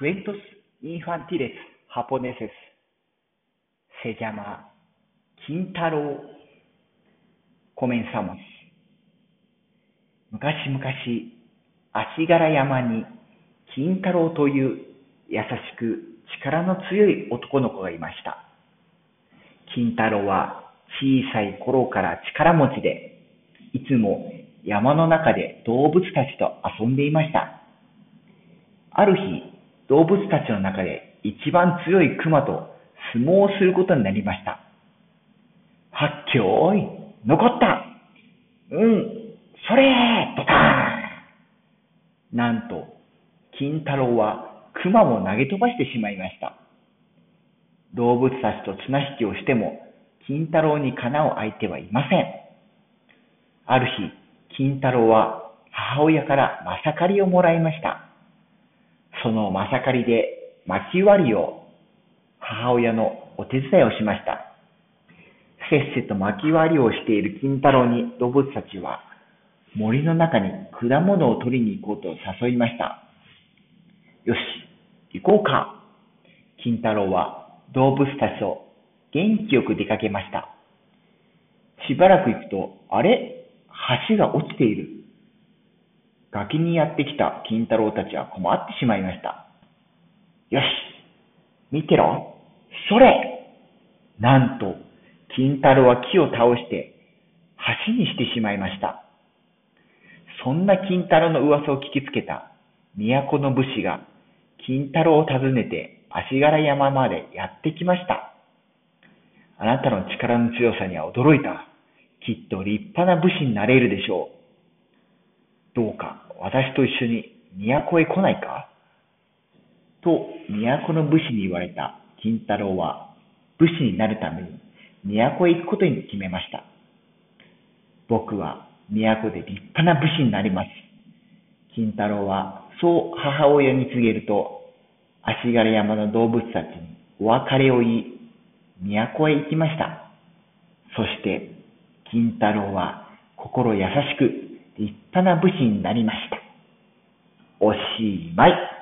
Cuentos infantiles japoneses se llama Kintaro. Comenzamos. 昔々、足柄山に金太郎という優しく力の強い男の子がいました。金太郎は小さい頃から力持ちで、いつも山の中で動物たちと遊んでいました。ある日、動物たちの中で一番強い熊と相撲をすることになりました。はっきょーい残ったうんそれードカーンなんと、金太郎は熊を投げ飛ばしてしまいました。動物たちと綱引きをしても、金太郎にかなう相手はいません。ある日、金太郎は母親からまさかりをもらいました。そのまさかりで薪割りを母親のお手伝いをしました。せっせと薪割りをしている金太郎に動物たちは森の中に果物を取りに行こうと誘いました。よし、行こうか。金太郎は動物たちと元気よく出かけました。しばらく行くと、あれ？橋が落ちている。崖にやってきた金太郎たちは困ってしまいました。よし、見てろ。それなんと、金太郎は木を倒して橋にしてしまいました。そんな金太郎の噂を聞きつけた都の武士が金太郎を訪ねて足柄山までやってきました。あなたの力の強さには驚いた。きっと立派な武士になれるでしょう。どうか私と一緒に都へ来ないか？と都の武士に言われた金太郎は武士になるために都へ行くことに決めました。僕は都で立派な武士になります。金太郎はそう母親に告げると、足柄山の動物たちにお別れを言い、都へ行きました。そして、金太郎は心優しく立派な武士になりました。おしまい。